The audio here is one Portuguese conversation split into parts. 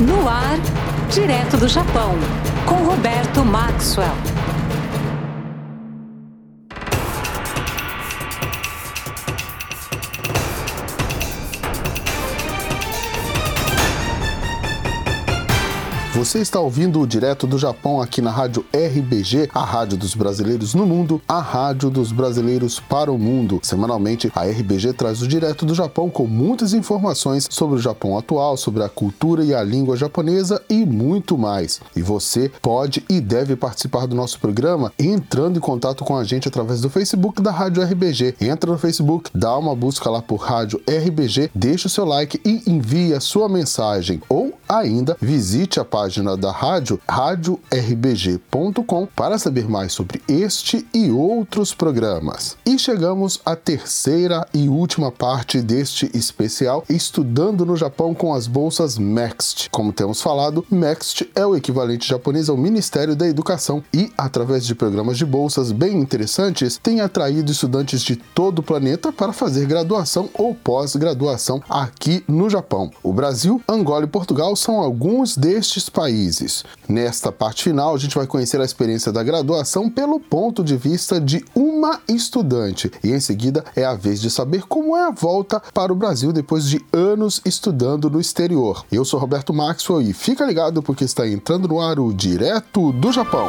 No ar, direto do Japão, com Roberto Maxwell. Você está ouvindo o direto do Japão aqui na Rádio RBG, a rádio dos brasileiros no mundo, a rádio dos brasileiros para o mundo. Semanalmente, a RBG traz o direto do Japão com muitas informações sobre o Japão atual, sobre a cultura e a língua japonesa e muito mais. E você pode e deve participar do nosso programa entrando em contato com a gente através do Facebook da Rádio RBG. Entra no Facebook, dá uma busca lá por Rádio RBG, deixa o seu like e envie a sua mensagem. Ou ainda visite a página página da rádio, radiorBG.com, para saber mais sobre este e outros programas. E chegamos à terceira e última parte deste especial, estudando no Japão com as bolsas MEXT. Como temos falado, MEXT é o equivalente japonês ao Ministério da Educação e, através de programas de bolsas bem interessantes, tem atraído estudantes de todo o planeta para fazer graduação ou pós-graduação aqui no Japão. O Brasil, Angola e Portugal são alguns destes países. Nesta parte final, a gente vai conhecer a experiência da graduação pelo ponto de vista de uma estudante. E em seguida é a vez de saber como é a volta para o Brasil depois de anos estudando no exterior. Eu sou Roberto Maxwell e fica ligado porque está entrando no ar o Direto do Japão.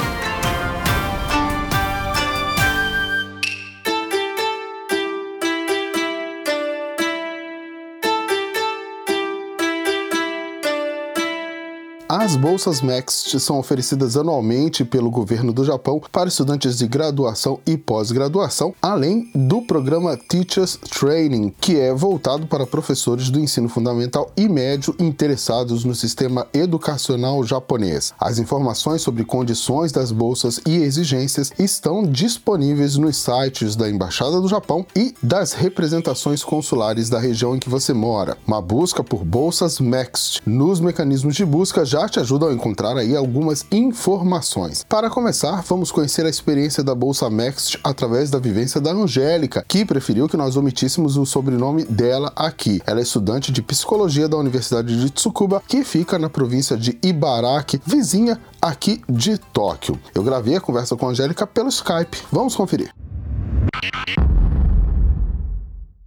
As bolsas MEXT são oferecidas anualmente pelo governo do Japão para estudantes de graduação e pós-graduação, além do programa Teachers Training, que é voltado para professores do ensino fundamental e médio interessados no sistema educacional japonês. As informações sobre condições das bolsas e exigências estão disponíveis nos sites da Embaixada do Japão e das representações consulares da região em que você mora. Uma busca por bolsas MEXT nos mecanismos de busca já te ajudam a encontrar aí algumas informações. Para começar, vamos conhecer a experiência da Bolsa Next através da vivência da Angélica, que preferiu que nós omitíssemos o sobrenome dela aqui. Ela é estudante de psicologia da Universidade de Tsukuba, que fica na província de Ibaraki, vizinha aqui de Tóquio. Eu gravei a conversa com a Angélica pelo Skype. Vamos conferir.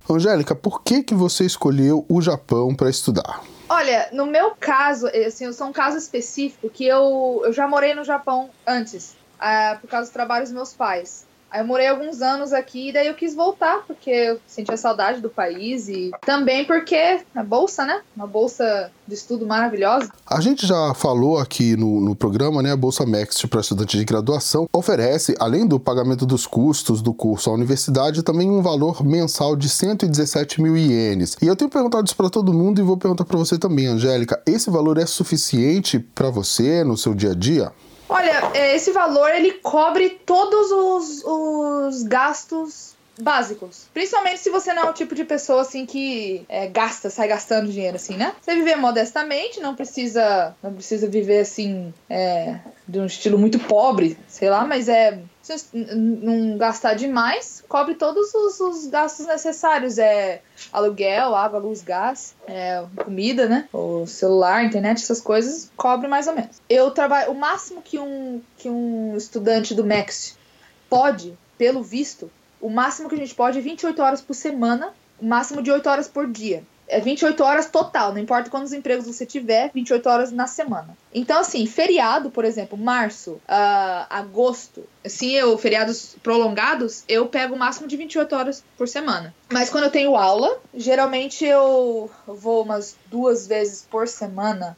Angélica, por que, que você escolheu o Japão para estudar? Olha, no meu caso, assim, eu sou um caso específico que eu, eu já morei no Japão antes, uh, por causa dos trabalhos dos meus pais. Aí eu morei alguns anos aqui e daí eu quis voltar, porque eu sentia saudade do país e também porque a bolsa, né? Uma bolsa de estudo maravilhosa. A gente já falou aqui no, no programa, né? A Bolsa Next para estudantes de graduação oferece, além do pagamento dos custos do curso à universidade, também um valor mensal de 117 mil ienes. E eu tenho perguntado isso para todo mundo e vou perguntar para você também, Angélica. Esse valor é suficiente para você no seu dia a dia? Olha, é, esse valor ele cobre todos os, os gastos básicos. Principalmente se você não é o tipo de pessoa assim que é, gasta, sai gastando dinheiro assim, né? Você viver modestamente, não precisa, não precisa viver assim é, de um estilo muito pobre, sei lá, mas é não gastar demais, cobre todos os, os, gastos necessários. É aluguel, água, luz, gás, é, comida, né? O celular, internet, essas coisas, cobre mais ou menos. Eu trabalho. O máximo que um, que um estudante do MEX pode, pelo visto, o máximo que a gente pode é 28 horas por semana, o máximo de 8 horas por dia é 28 horas total, não importa quantos empregos você tiver, 28 horas na semana. Então, assim, feriado, por exemplo, março, uh, agosto, assim, eu, feriados prolongados, eu pego o máximo de 28 horas por semana. Mas quando eu tenho aula, geralmente eu vou umas duas vezes por semana,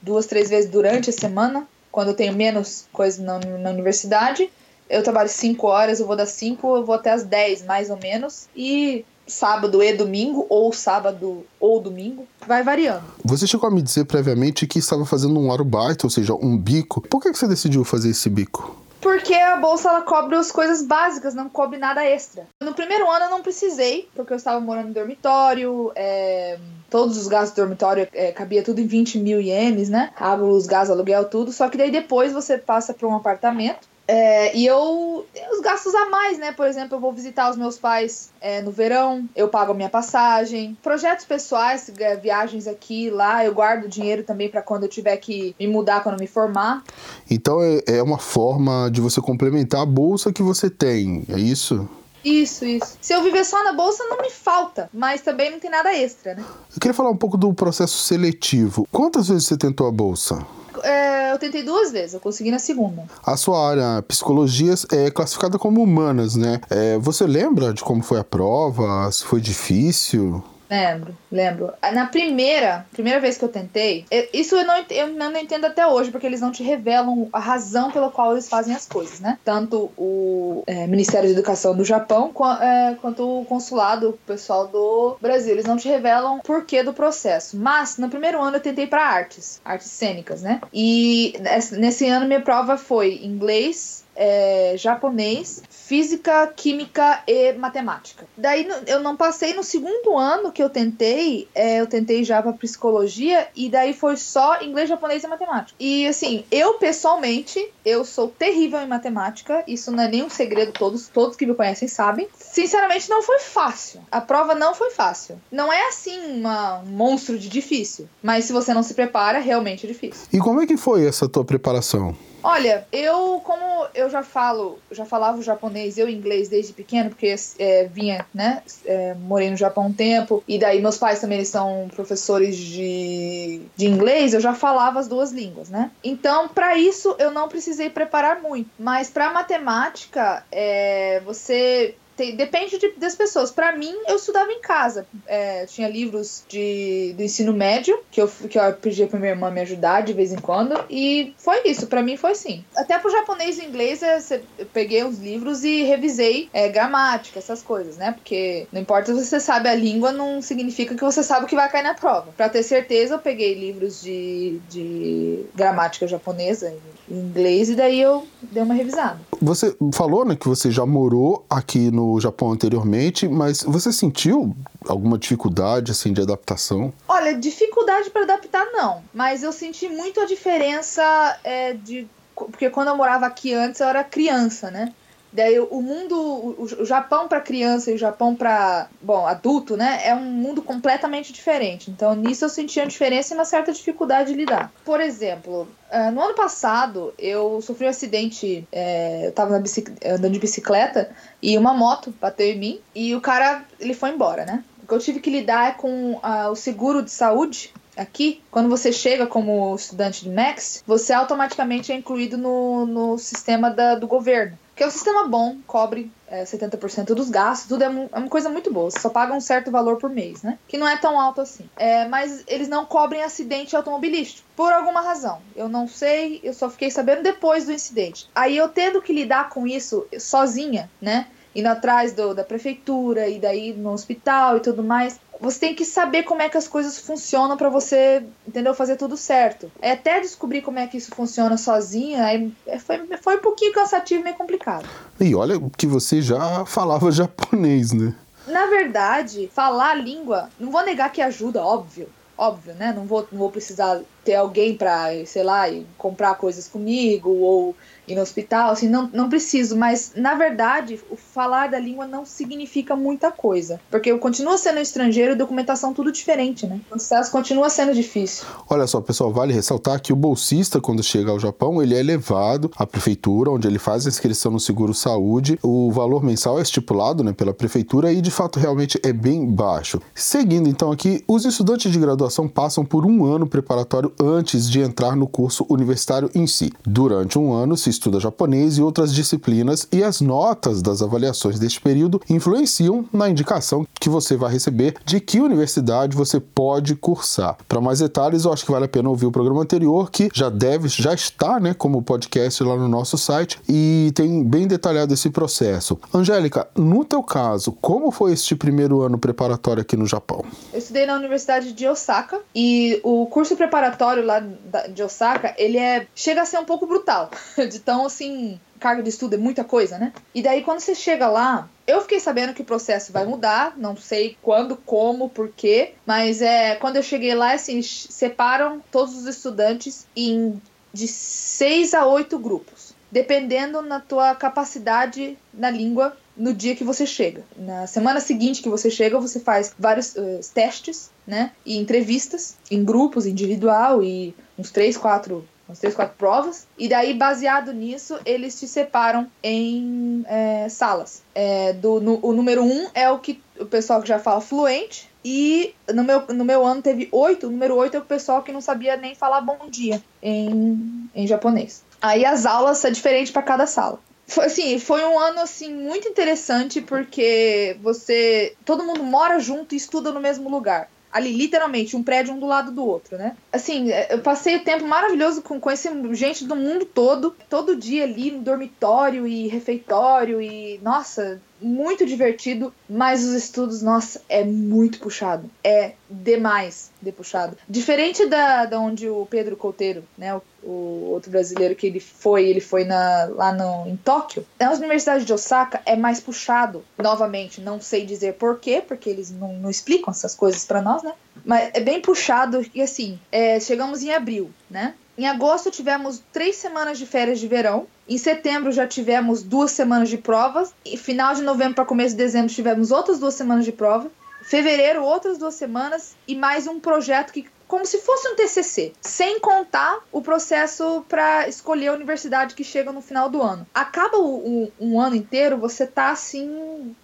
duas, três vezes durante a semana, quando eu tenho menos coisa na, na universidade. Eu trabalho 5 horas, eu vou das 5, eu vou até as 10, mais ou menos. E sábado e domingo, ou sábado ou domingo, vai variando. Você chegou a me dizer previamente que estava fazendo um arubaito, ou seja, um bico. Por que você decidiu fazer esse bico? Porque a bolsa ela cobre as coisas básicas, não cobre nada extra. No primeiro ano eu não precisei, porque eu estava morando em dormitório, é, todos os gastos do dormitório é, cabia tudo em 20 mil ienes, né? Água, luz, gás, aluguel, tudo. Só que daí depois você passa para um apartamento É, e eu. Os gastos a mais, né? Por exemplo, eu vou visitar os meus pais é, no verão, eu pago a minha passagem. Projetos pessoais, é, viagens aqui lá, eu guardo dinheiro também para quando eu tiver que me mudar, quando eu me formar. Então é, é uma forma de você complementar a bolsa que você tem, é isso? Isso, isso. Se eu viver só na bolsa, não me falta, mas também não tem nada extra, né? Eu queria falar um pouco do processo seletivo. Quantas vezes você tentou a bolsa? É, eu tentei duas vezes, eu consegui na segunda. A sua área, psicologias, é classificada como humanas, né? É, você lembra de como foi a prova? Se foi difícil? Lembro, lembro. Na primeira, primeira vez que eu tentei, isso eu não, eu não entendo até hoje, porque eles não te revelam a razão pela qual eles fazem as coisas, né? Tanto o é, Ministério da Educação do Japão é, quanto o consulado, pessoal do Brasil. Eles não te revelam o porquê do processo. Mas, no primeiro ano, eu tentei para artes, artes cênicas, né? E nesse ano, minha prova foi inglês, é, japonês, física, química e matemática. Daí eu não passei no segundo ano que eu tentei, é, eu tentei já para psicologia e daí foi só inglês, japonês e matemática. E assim, eu pessoalmente, eu sou terrível em matemática, isso não é nenhum segredo, todos, todos que me conhecem sabem. Sinceramente, não foi fácil. A prova não foi fácil. Não é assim uma, um monstro de difícil, mas se você não se prepara, realmente é difícil. E como é que foi essa tua preparação? Olha, eu, como eu já falo, já falava o japonês e o inglês desde pequeno, porque é, vinha, né, é, morei no Japão um tempo, e daí meus pais também são professores de, de inglês, eu já falava as duas línguas, né? Então, para isso, eu não precisei preparar muito. Mas para matemática, é, você tem, depende de, das pessoas. Para mim, eu estudava em casa. É, tinha livros de, do ensino médio, que eu, que eu pedia pra minha irmã me ajudar de vez em quando. E foi isso, para mim foi assim. Até pro japonês e inglês, é, eu peguei os livros e revisei é, gramática, essas coisas, né? Porque não importa se você sabe a língua, não significa que você sabe o que vai cair na prova. Para ter certeza, eu peguei livros de, de gramática japonesa em inglês e daí eu dei uma revisada. Você falou, né, que você já morou aqui no Japão anteriormente, mas você sentiu alguma dificuldade assim de adaptação? Olha, dificuldade para adaptar não, mas eu senti muito a diferença é, de porque quando eu morava aqui antes eu era criança, né? Daí o mundo, o, Japão para criança e o Japão para, bom, adulto, né, é um mundo completamente diferente. Então nisso eu sentia uma diferença e uma certa dificuldade de lidar. Por exemplo, uh, no ano passado eu sofri um acidente, é, eu tava andando de bicicleta e uma moto bateu em mim e o cara, ele foi embora, né? O que eu tive que lidar é com uh, o seguro de saúde aqui, quando você chega como estudante de Max, você automaticamente é incluído no, no sistema da, do governo. Que é um sistema bom, cobre é, 70% dos gastos, tudo é, é, uma coisa muito boa. Você só paga um certo valor por mês, né? Que não é tão alto assim. É, mas eles não cobrem acidente automobilístico, por alguma razão. Eu não sei, eu só fiquei sabendo depois do incidente. Aí eu tendo que lidar com isso sozinha, né? Indo atrás do, da prefeitura e daí no hospital e tudo mais você tem que saber como é que as coisas funcionam para você, entendeu? Fazer tudo certo. É até descobrir como é que isso funciona sozinha, é, foi, foi um pouquinho cansativo e meio complicado. E olha que você já falava japonês, né? Na verdade, falar a língua, não vou negar que ajuda, óbvio. Óbvio, né? Não vou, não vou precisar ter alguém pra, sei lá, comprar coisas comigo ou ir no hospital, assim, não, não preciso, mas na verdade o falar da língua não significa muita coisa, porque eu continuo sendo estrangeiro e documentação tudo diferente, né? O processo continua sendo difícil. Olha só, pessoal, vale ressaltar que o bolsista, quando chega ao Japão, ele é levado à prefeitura, onde ele faz a inscrição no seguro saúde, o valor mensal é estipulado né, pela prefeitura e de fato realmente é bem baixo. Seguindo então aqui, os estudantes de graduação passam por um ano preparatório antes de entrar no curso universitário em si. Durante um ano se estuda japonês e outras disciplinas, e as notas das avaliações deste período influenciam na indicação que você vai receber de que universidade você pode cursar. Para mais detalhes, eu acho que vale a pena ouvir o programa anterior, que já deve, já está, né, como podcast lá no nosso site e tem bem detalhado esse processo. Angélica, no teu caso, como foi este primeiro ano preparatório aqui no Japão? Eu estudei na Universidade de Osaka e o curso preparatório lá de Osaka, ele é chega a ser um pouco brutal, de então, assim, carga de estudo é muita coisa, né? E daí, quando você chega lá, eu fiquei sabendo que o processo vai mudar, não sei quando, como, porquê, mas é quando eu cheguei lá, assim, separam todos os estudantes em de seis a oito grupos. dependendo na tua capacidade na língua no dia que você chega. Na semana seguinte que você chega, você faz vários uh, testes, né? E entrevistas em grupos, individual e uns três, quatro umas três, quatro provas, e daí, baseado nisso, eles te separam em é, salas. É, do, no, o número um é o que o pessoal que já fala fluente, e no meu, no meu ano teve oito, o número oito é o pessoal que não sabia nem falar bom dia em, em japonês. Aí as aulas é diferente para cada sala. Foi, assim, foi um ano assim muito interessante porque você todo mundo mora junto e estuda no mesmo lugar ali, literalmente, um prédio um do lado do outro, né? Assim, eu passei o tempo maravilhoso com conhecendo gente do mundo todo, todo dia ali no dormitório e refeitório e, nossa, muito divertido, mas os estudos, nossa, é muito puxado. É demais de puxado. Diferente da, da onde o Pedro Couteiro, né, o, o outro brasileiro que ele foi, ele foi na, lá no, em Tóquio. Na Universidade de Osaka é mais puxado, novamente, não sei dizer porquê, porque eles não, não explicam essas coisas para nós, né? Mas é bem puxado e assim, é, chegamos em abril, né? Em agosto tivemos três semanas de férias de verão. Em setembro já tivemos duas semanas de provas. E final de novembro para começo de dezembro tivemos outras duas semanas de prova. Fevereiro, outras duas semanas. E mais um projeto que como se fosse um TCC, sem contar o processo para escolher a universidade que chega no final do ano. Acaba o, um, ano inteiro, você tá assim.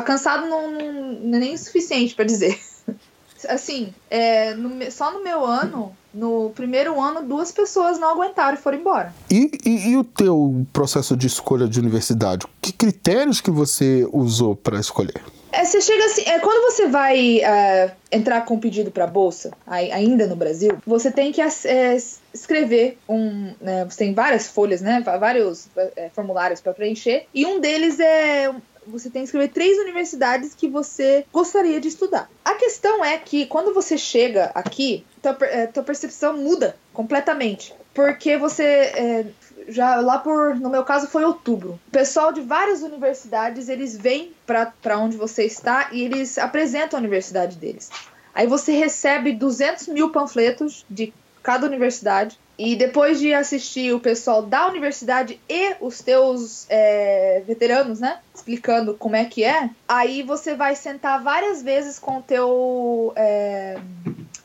cansado não, não, é nem o suficiente para dizer. assim, é, no, só no meu ano, no primeiro ano, duas pessoas não aguentaram e foram embora. E, e, e o teu processo de escolha de universidade? Que critérios que você usou para escolher? É, você chega assim, é, quando você vai uh, entrar com pedido para bolsa, aí, ainda no Brasil, você tem que é, escrever um, né, você tem várias folhas, né, vários é, formulários para preencher, e um deles é você tem que escrever três universidades que você gostaria de estudar. A questão é que quando você chega aqui, tua, é, tua percepção muda completamente. Porque você. Já lá por. No meu caso foi outubro. O pessoal de várias universidades eles vêm para onde você está e eles apresentam a universidade deles. Aí você recebe 200 mil panfletos de cada universidade e depois de assistir o pessoal da universidade e os teus é, veteranos, né? Explicando como é que é, aí você vai sentar várias vezes com o teu, é,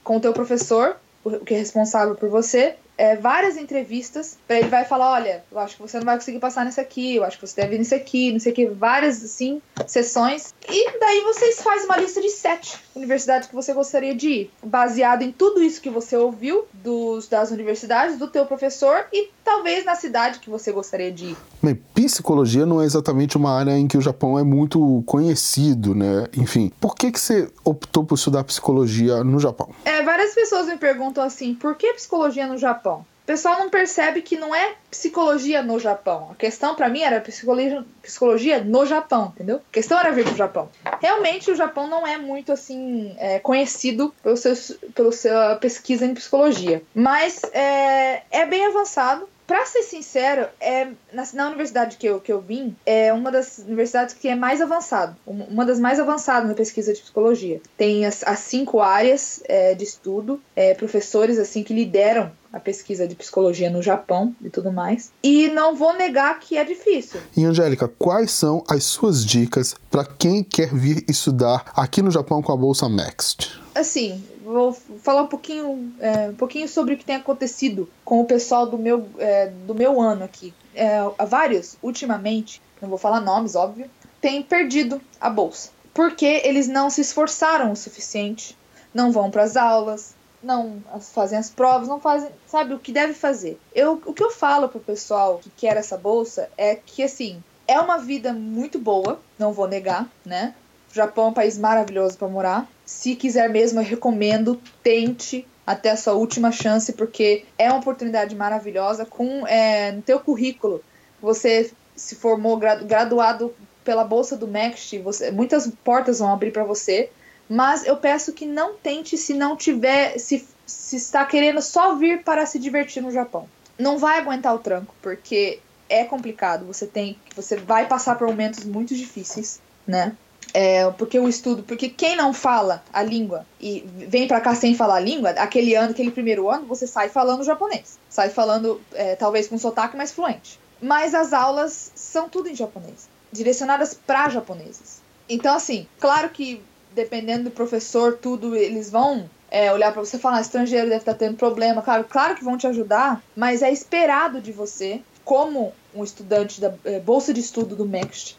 com o teu professor, o que é responsável por você, é, várias entrevistas para ele vai falar, olha, eu acho que você não vai conseguir passar nesse aqui, eu acho que você deve ir nesse aqui, não sei o que, várias assim sessões e daí vocês fazem uma lista de sete universidades que você gostaria de ir, baseado em tudo isso que você ouviu dos das universidades, do teu professor e talvez na cidade que você gostaria de ir. Bem, psicologia não é exatamente uma área em que o Japão é muito conhecido, né? Enfim, por que que você optou por estudar psicologia no Japão? É, várias pessoas me perguntam assim, por que psicologia no Japão? Japão. O pessoal não percebe que não é psicologia no Japão. A questão para mim era psicologia, psicologia no Japão, entendeu? A questão era vir pro Japão. Realmente o Japão não é muito assim é, conhecido pelo seu, pela pesquisa em psicologia, mas é, é bem avançado. Pra ser sincero, é, na, na, universidade que eu, que eu vim, é uma das universidades que é mais avançado. Uma das mais avançadas na pesquisa de psicologia. Tem as, as cinco áreas é, de estudo, é, professores assim que lideram a pesquisa de psicologia no Japão e tudo mais. E não vou negar que é difícil. E Angélica, quais são as suas dicas para quem quer vir estudar aqui no Japão com a bolsa Next? Assim, vou falar um pouquinho, é, um pouquinho sobre o que tem acontecido com o pessoal do meu, é, do meu ano aqui. É, vários, ultimamente, não vou falar nomes, óbvio, têm perdido a bolsa. Porque eles não se esforçaram o suficiente, não vão para as aulas, não fazem as provas, não fazem, sabe, o que deve fazer. Eu, o que eu falo pro pessoal que quer essa bolsa é que, assim, é uma vida muito boa, não vou negar, né? O Japão é um país maravilhoso para morar. Se quiser mesmo, eu recomendo, tente até a sua última chance, porque é uma oportunidade maravilhosa. Com é, no teu currículo, você se formou graduado pela bolsa do MEXT, você, muitas portas vão abrir para você. Mas eu peço que não tente se não tiver, se, se está querendo só vir para se divertir no Japão. Não vai aguentar o tranco, porque é complicado. Você tem, você vai passar por momentos muito difíceis, né? É, porque o estudo, porque quem não fala a língua e vem para cá sem falar a língua, aquele ano, aquele primeiro ano, você sai falando japonês. Sai falando, é, talvez com sotaque mais fluente. Mas as aulas são tudo em japonês, direcionadas para japoneses. Então, assim, claro que dependendo do professor, tudo, eles vão é, olhar para você e falar, ah, estrangeiro deve estar tá tendo problema. Claro, claro que vão te ajudar, mas é esperado de você, como um estudante da é, bolsa de estudo do MEXT,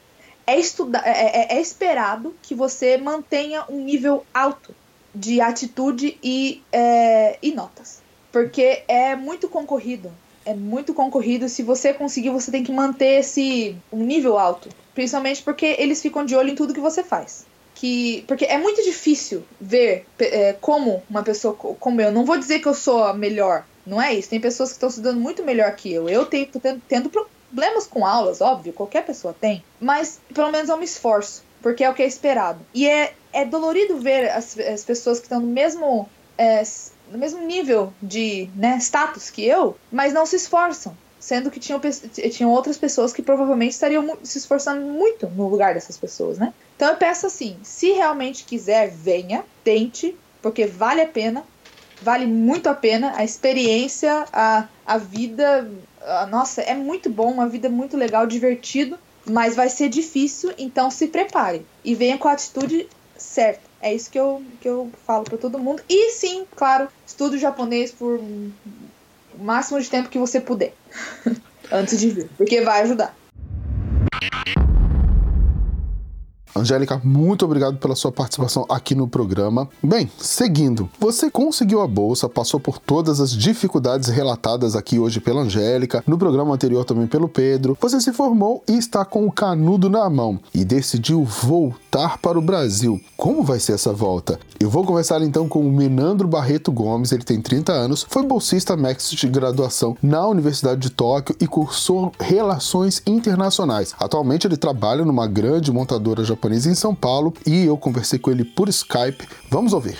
é, é, é, é, esperado que você mantenha um nível alto de atitude e, é, e notas. Porque é muito concorrido. É muito concorrido. Se você conseguir, você tem que manter esse um nível alto. Principalmente porque eles ficam de olho em tudo que você faz. Que, porque é muito difícil ver é, como uma pessoa como eu. Não vou dizer que eu sou a melhor. Não é isso. Tem pessoas que estão estudando muito melhor que eu. Eu tenho, tendo, tendo problemas com aulas, óbvio, qualquer pessoa tem, mas pelo menos eu me esforço, porque é o que é esperado. E é, é dolorido ver as, as pessoas que estão no mesmo, é, no mesmo nível de né, status que eu, mas não se esforçam. Sendo que tinham, tinham outras pessoas que provavelmente estariam se esforçando muito no lugar dessas pessoas, né? Então eu peço assim: se realmente quiser, venha, tente, porque vale a pena, vale muito a pena a experiência, a, a vida nossa, é muito bom, uma vida muito legal, divertido, mas vai ser difícil, então se prepare e venha com a atitude certa. É isso que eu, que eu falo para todo mundo. E sim, claro, estudo japonês por o máximo de tempo que você puder antes de vir, porque vai ajudar. Angélica, muito obrigado pela sua participação aqui no programa. Bem, seguindo, você conseguiu a bolsa, passou por todas as dificuldades relatadas aqui hoje pela Angélica, no programa anterior também pelo Pedro. Você se formou e está com o canudo na mão e decidiu voltar para o Brasil. Como vai ser essa volta? Eu vou conversar então com o Menandro Barreto Gomes, ele tem 30 anos, foi bolsista Max de graduação na Universidade de Tóquio e cursou Relações Internacionais. Atualmente ele trabalha numa grande montadora japonesa em São Paulo e eu conversei com ele por Skype. Vamos ouvir.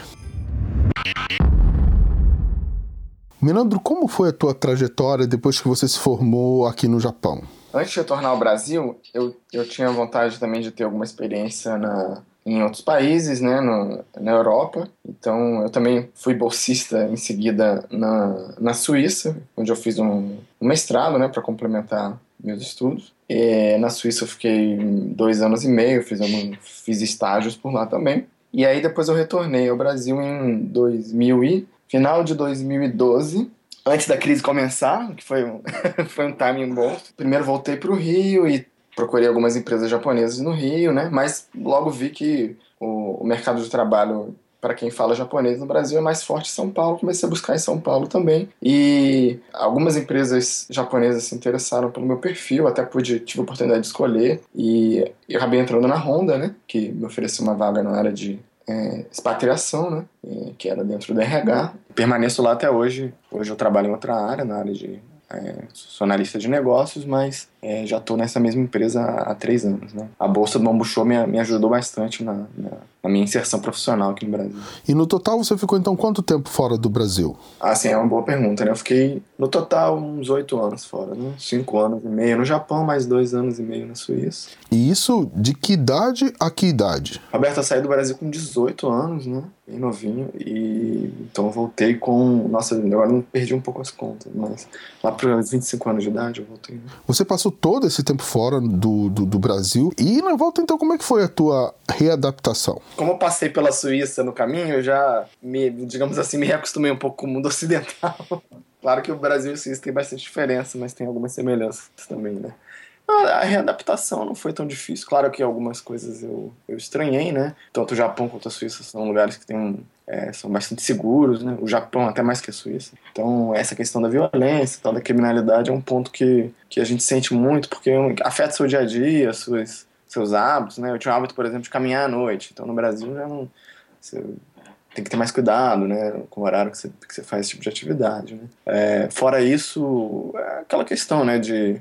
Menandro, como foi a tua trajetória depois que você se formou aqui no Japão? Antes de retornar ao Brasil, eu, eu tinha vontade também de ter alguma experiência na, em outros países, né, no, na Europa. Então, eu também fui bolsista em seguida na, na Suíça, onde eu fiz um, um mestrado, né, para complementar meus estudos. E na Suíça eu fiquei dois anos e meio, fiz, algum, fiz estágios por lá também. E aí depois eu retornei ao Brasil em 2000 e, final de 2012, antes da crise começar, que foi um, foi um timing bom. Primeiro voltei para o Rio e procurei algumas empresas japonesas no Rio, né? Mas logo vi que o, o mercado de trabalho para quem fala japonês no Brasil é mais forte em São Paulo. Comecei a buscar em São Paulo também. E algumas empresas japonesas se interessaram pelo meu perfil, até pude, tive a oportunidade de escolher. E eu acabei entrando na Honda, né? Que me ofereceu uma vaga na área de é, expatriação, né? Que era dentro do RH. Permaneço lá até hoje. Hoje eu trabalho em outra área, na área de é, sou analista de negócios, mas é, já estou nessa mesma empresa há, há, três anos. Né? A Bolsa do Bambu Show me, me ajudou bastante na, na, na, minha inserção profissional aqui no Brasil. E no total você ficou então quanto tempo fora do Brasil? Ah, sim, é uma boa pergunta. Né? Eu fiquei no total uns oito anos fora, né? cinco anos e meio no Japão, mais dois anos e meio na Suíça. E isso de que idade a que idade? Roberto, eu saí do Brasil com 18 anos, né? Bem novinho, e então eu voltei com. Nossa, agora não perdi um pouco as contas, mas lá para os 25 anos de idade eu voltei. Né? Você passou todo esse tempo fora do, do, do, Brasil, e na volta então, como é que foi a tua readaptação? Como eu passei pela Suíça no caminho, eu já me, digamos assim, me reacostumei um pouco com o mundo ocidental. claro que o Brasil e a Suíça tem bastante diferença, mas tem algumas semelhanças também, né? A readaptação não foi tão difícil. Claro que algumas coisas eu, eu estranhei, né? Tanto o Japão quanto a Suíça são lugares que tem é, são bastante seguros, né? O Japão até mais que a Suíça. Então, essa questão da violência, tal, da criminalidade é um ponto que, que a gente sente muito, porque afeta seu dia a dia, suas, seus hábitos, né? Eu tinha o hábito, por exemplo, de caminhar à noite. Então, no Brasil já não... Você, tem que ter mais cuidado, né, com o horário que você, que você faz esse tipo de atividade, né. É, fora isso, é aquela questão, né, de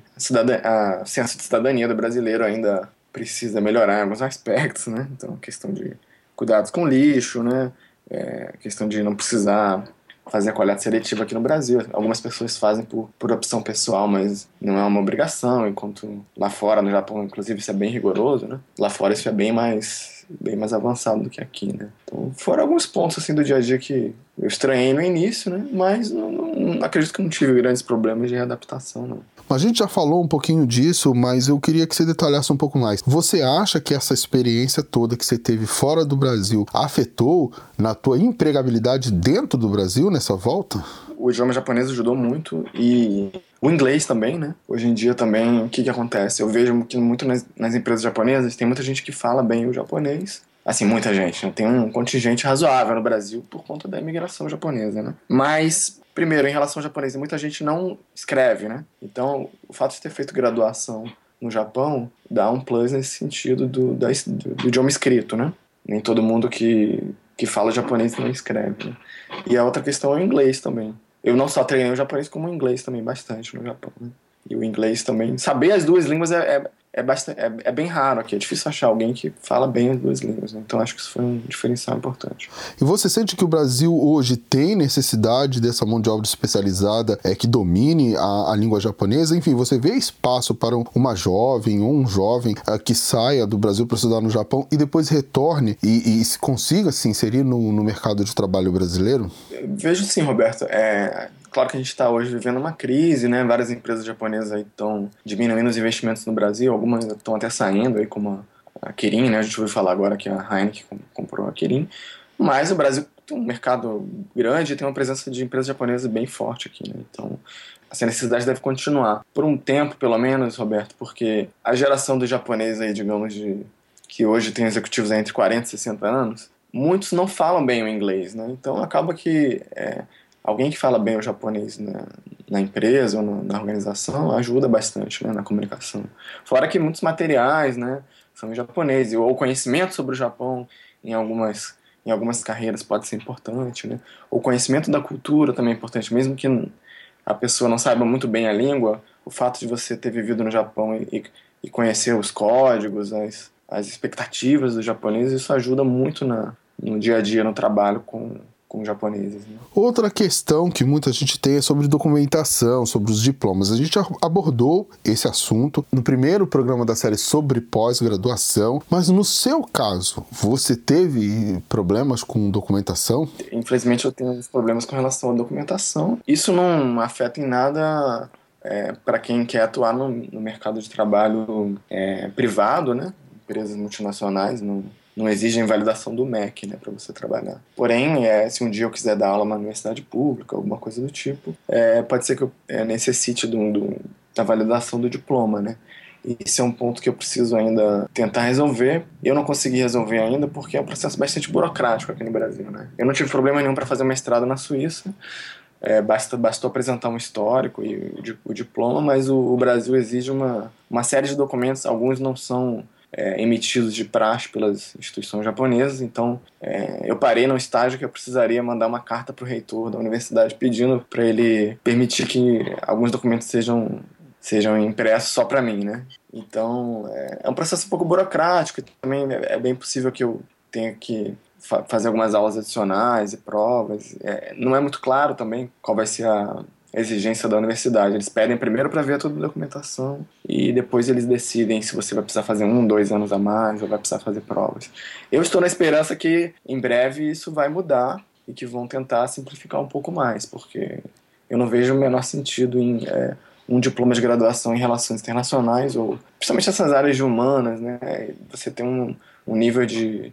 a, a ciência de cidadania do brasileiro ainda precisa melhorar em alguns aspectos, né, então questão de cuidados com lixo, né, é, questão de não precisar fazer a coleta seletiva aqui no Brasil. Algumas pessoas fazem por, por opção pessoal, mas não é uma obrigação, enquanto lá fora, no Japão, inclusive, isso é bem rigoroso, né? Lá fora isso é bem mais bem mais avançado do que aqui, né? Então, foram alguns pontos assim do dia a dia que eu estranhei no início, né? Mas não, não, acredito que não tive grandes problemas de readaptação, não. A gente já falou um pouquinho disso, mas eu queria que você detalhasse um pouco mais. Você acha que essa experiência toda que você teve fora do Brasil afetou na tua empregabilidade dentro do Brasil nessa volta? O idioma japonês ajudou muito e o inglês também, né? Hoje em dia também, o que, que acontece? Eu vejo que muito nas, nas empresas japonesas tem muita gente que fala bem o japonês, assim, muita gente, né? tem um contingente razoável no Brasil por conta da imigração japonesa, né? Mas, primeiro, em relação ao japonês, muita gente não escreve, né? Então, o fato de ter feito graduação no Japão dá um plus nesse sentido do, da, do, do idioma escrito, né? Nem todo mundo que, que fala japonês não escreve. Né? E a outra questão é o inglês também. Eu não só treinei o japonês, como o inglês também, bastante no Japão. Né? E o inglês também. Saber as duas línguas é, é, é, bastante, é, é, bem raro aqui. É difícil achar alguém que fala bem as duas línguas. Né? Então acho que isso foi um diferencial importante. E você sente que o Brasil hoje tem necessidade dessa mão de obra especializada é, que domine a, a língua japonesa? Enfim, você vê espaço para uma jovem ou um jovem é, que saia do Brasil para estudar no Japão e depois retorne e, e consiga se inserir no, no mercado de trabalho brasileiro? Vejo sim, Roberto. É, Claro que a gente está hoje vivendo uma crise, né? Várias empresas japonesas estão diminuindo os investimentos no Brasil, algumas estão até saindo, aí, como a Kirin, né? A gente ouviu falar agora que a Heineken comprou a Kirin. Mas o Brasil tem um mercado grande tem uma presença de empresas japonesas bem forte aqui, né? Então, essa necessidade deve continuar. Por um tempo, pelo menos, Roberto, porque a geração dos japoneses aí, digamos, de, que hoje tem executivos entre 40 e 60 anos, muitos não falam bem o inglês, né? Então acaba que é, alguém que fala bem o japonês na, na empresa ou na, na, organização ajuda bastante né, na comunicação. Fora que muitos materiais né, são em japonês, ou o conhecimento sobre o Japão em algumas, em algumas carreiras pode ser importante. Né? O conhecimento da cultura também é importante, mesmo que a pessoa não saiba muito bem a língua, o fato de você ter vivido no Japão e, e conhecer os códigos, as, as expectativas dos japoneses, isso ajuda muito na, no dia a dia, no trabalho com, com japoneses. Né? Outra questão que muita gente tem é sobre documentação, sobre os diplomas. A gente abordou esse assunto no primeiro programa da série sobre pós-graduação, mas no seu caso, você teve problemas com documentação? Infelizmente eu tenho problemas com relação à documentação. Isso não afeta em nada é, para quem quer atuar no, no mercado de trabalho é, privado, né? Empresas multinacionais, não, não exigem validação do MEC, né, para você trabalhar. Porém, é, se um dia eu quiser dar aula numa universidade pública, alguma coisa do tipo, é, pode ser que eu é, necessite da validação do diploma, né. Esse é um ponto que eu preciso ainda tentar resolver. Eu não consegui resolver ainda porque é um processo bastante burocrático aqui no Brasil, né. Eu não tive problema nenhum para fazer mestrado na Suíça, é, basta, bastou apresentar um histórico e o, o diploma, mas o, o, Brasil exige uma, uma série de documentos, alguns não são é, emitidos de praxe pelas instituições japonesas. Então, é, eu parei no estágio que eu precisaria mandar uma carta para o reitor da universidade pedindo para ele permitir que alguns documentos sejam sejam impressos só para mim, né? Então, é, é, um processo um pouco burocrático. Também é, é bem possível que eu tenha que fa fazer algumas aulas adicionais e provas. É, não é muito claro também qual vai ser a exigência da universidade. Eles pedem primeiro para ver toda a documentação e depois eles decidem se você vai precisar fazer um, dois anos a mais ou vai precisar fazer provas. Eu estou na esperança que em breve isso vai mudar e que vão tentar simplificar um pouco mais, porque eu não vejo o menor sentido em é, um diploma de graduação em relações internacionais ou principalmente essas áreas de humanas, né? Você tem um, um nível de,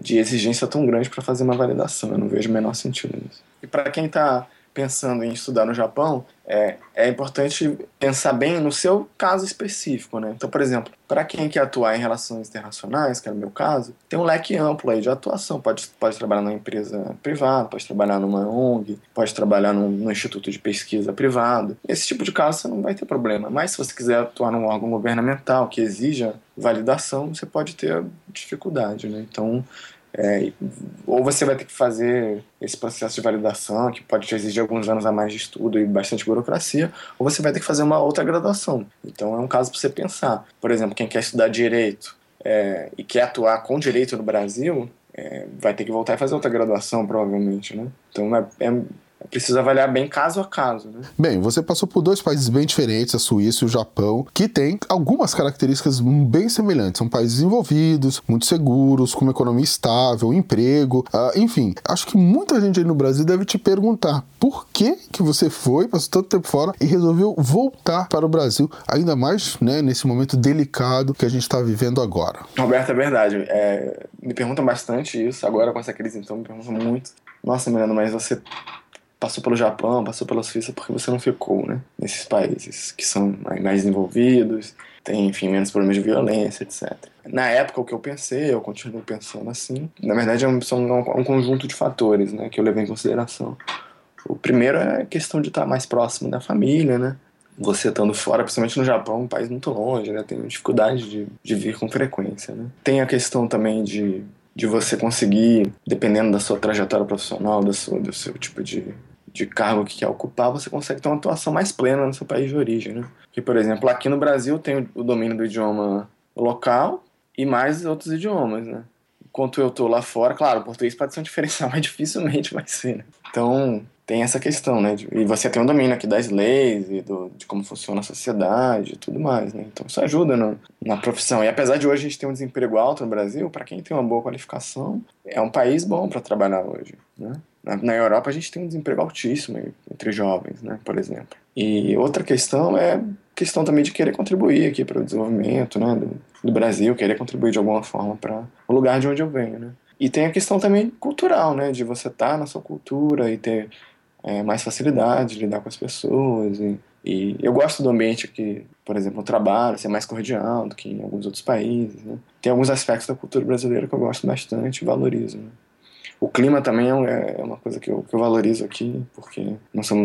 de exigência tão grande para fazer uma validação. Eu não vejo o menor sentido nisso. E para quem está pensando em estudar no Japão, é, é importante pensar bem no seu caso específico, né? Então, por exemplo, para quem quer atuar em relações internacionais, que é o meu caso, tem um leque amplo aí de atuação. Pode, pode trabalhar numa empresa privada, pode trabalhar numa ONG, pode trabalhar num, num instituto de pesquisa privado. Esse tipo de caso você não vai ter problema. Mas se você quiser atuar num órgão governamental que exija validação, você pode ter dificuldade, né? Então, é, ou você vai ter que fazer esse processo de validação, que pode te exigir alguns anos a mais de estudo e bastante burocracia, ou você vai ter que fazer uma outra graduação. Então é um caso para você pensar. Por exemplo, quem quer estudar direito é, e quer atuar com direito no Brasil, é, vai ter que voltar e fazer outra graduação, provavelmente. Né? Então é, preciso avaliar bem caso a caso. Né? Bem, você passou por dois países bem diferentes, a Suíça e o Japão, que têm algumas características bem semelhantes. São países desenvolvidos, muito seguros, com uma economia estável, emprego, uh, enfim. Acho que muita gente aí no Brasil deve te perguntar por que que você foi, passou tanto tempo fora e resolveu voltar para o Brasil, ainda mais né, nesse momento delicado que a gente está vivendo agora. Roberto, é verdade. É, me perguntam bastante isso agora com essa crise, então me perguntam muito. Nossa, Milena, mas você passou pelo Japão, passou pela Suíça, porque você não ficou, né? Nesses países que são mais desenvolvidos, tem, enfim, menos problemas de violência, etc. Na época, o que eu pensei, eu continuo pensando assim, na verdade, é um, são um, um conjunto de fatores, né, que eu levei em consideração. O primeiro é a questão de estar mais próximo da família, né? Você estando fora, principalmente no Japão, um país muito longe, né? Tem dificuldade de, de vir com frequência, né? Tem a questão também de, de você conseguir, dependendo da sua trajetória profissional, do seu, do seu tipo de, de cargo que quer ocupar, você consegue ter uma atuação mais plena no seu país de origem, né? Que, por exemplo, aqui no Brasil tem o domínio do idioma local e mais outros idiomas, né? Enquanto eu tô lá fora, claro, o português pode ser um diferencial, mas dificilmente vai ser, né? Então, tem essa questão, né? E você tem um domínio aqui das leis e do, de como funciona a sociedade e tudo mais, né? Então isso ajuda no, na profissão. E apesar de hoje a gente ter um desemprego alto no Brasil, para quem tem uma boa qualificação, é um país bom para trabalhar hoje, né? Na, na, Europa a gente tem um desemprego altíssimo entre jovens, né? Por exemplo. E outra questão é questão também de querer contribuir aqui para o desenvolvimento, né? Do, do Brasil, querer contribuir de alguma forma para o lugar de onde eu venho, né? E tem a questão também cultural, né? De você estar tá na sua cultura e ter é, mais facilidade de lidar com as pessoas. E, e, eu gosto do ambiente aqui, por exemplo, no trabalho, ser mais cordial do que em alguns outros países. Né? Tem alguns aspectos da cultura brasileira que eu gosto bastante e valorizo. Né? O clima também é, é uma coisa que eu, que eu valorizo aqui, porque não, sou,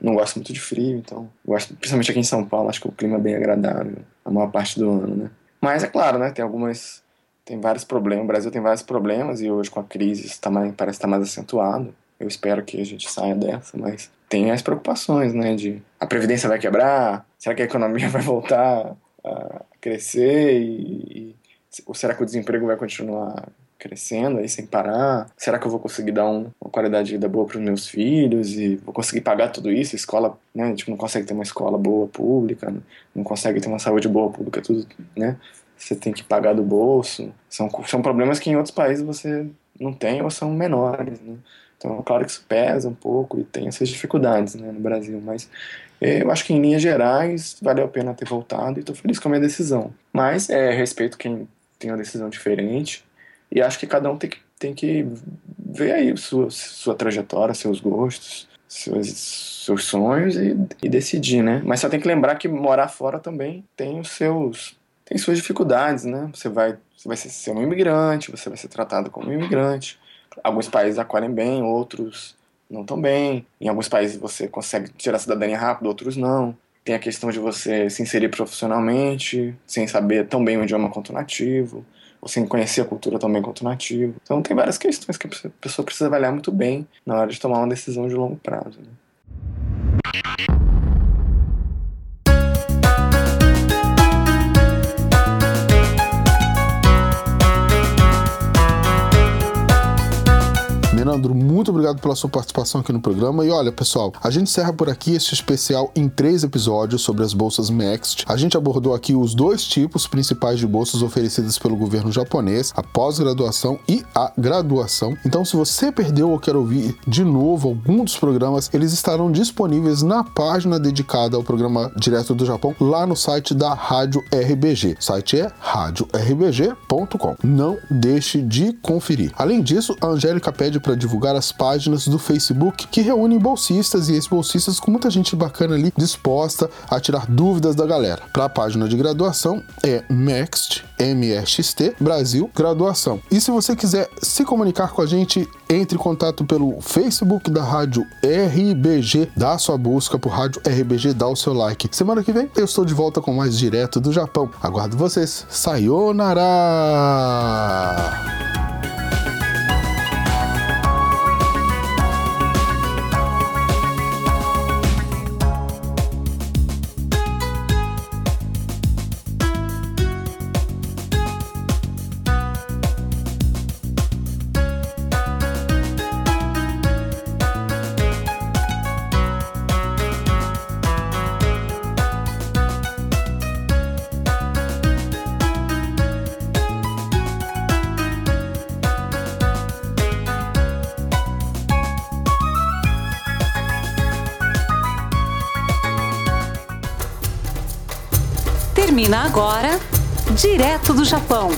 não gosto muito de frio, então gosto, principalmente aqui em São Paulo, acho que o clima é bem agradável a maior parte do ano, né? Mas é claro, né? Tem algumas, tem vários problemas. O Brasil tem vários problemas e hoje com a crise isso tá mais, parece estar tá mais acentuado. Eu espero que a gente saia dessa, mas tem as preocupações, né? De a previdência vai quebrar, será que a economia vai voltar a crescer e, e ou será que o desemprego vai continuar crescendo aí sem parar? Será que eu vou conseguir dar um, uma qualidade de vida boa para os meus filhos e vou conseguir pagar tudo isso? Escola, né? A gente não consegue ter uma escola boa pública, não consegue ter uma saúde boa pública, tudo, né? Você tem que pagar do bolso. São, são problemas que em outros países você não tem ou são menores, né? Então, claro que isso pesa um pouco e tem essas dificuldades né, no Brasil, mas eu acho que em linhas gerais valeu a pena ter voltado e estou feliz com a minha decisão. Mas é, respeito quem tem uma decisão diferente e acho que cada um tem que, tem que ver aí sua, sua trajetória, seus gostos, seus, seus sonhos e, e decidir, né? Mas só tem que lembrar que morar fora também tem os seus tem suas dificuldades, né? Você vai, você vai ser um imigrante, você vai ser tratado como um imigrante Alguns países acolhem bem, outros não tão bem. Em alguns países você consegue tirar a cidadania rápido, outros não. Tem a questão de você se inserir profissionalmente, sem saber tão bem o idioma quanto nativo, sem conhecer a cultura tão bem quanto nativo. Então tem várias questões que a pessoa precisa avaliar muito bem na hora de tomar uma decisão de longo prazo. Né? Leandro, muito obrigado pela sua participação aqui no programa. E olha, pessoal, a gente encerra por aqui este especial em três episódios sobre as bolsas Next. A gente abordou aqui os dois tipos principais de bolsas oferecidas pelo governo japonês, a pós-graduação e a graduação. Então, se você perdeu ou quer ouvir de novo algum dos programas, eles estarão disponíveis na página dedicada ao programa Direto do Japão, lá no site da Rádio RBG. O site é radiorBG.com. Não deixe de conferir. Além disso, a Angélica pede para divulgar as páginas do Facebook que reúnem bolsistas e ex-bolsistas com muita gente bacana ali disposta a tirar dúvidas da galera. Para a página de graduação é MEXT, MXT Brasil Graduação. E se você quiser se comunicar com a gente, entre em contato pelo Facebook da Rádio RBG, dá sua busca por Rádio RBG, dá o seu like. Semana que vem eu estou de volta com mais direto do Japão. Aguardo vocês. Sayonara! Direto do Japão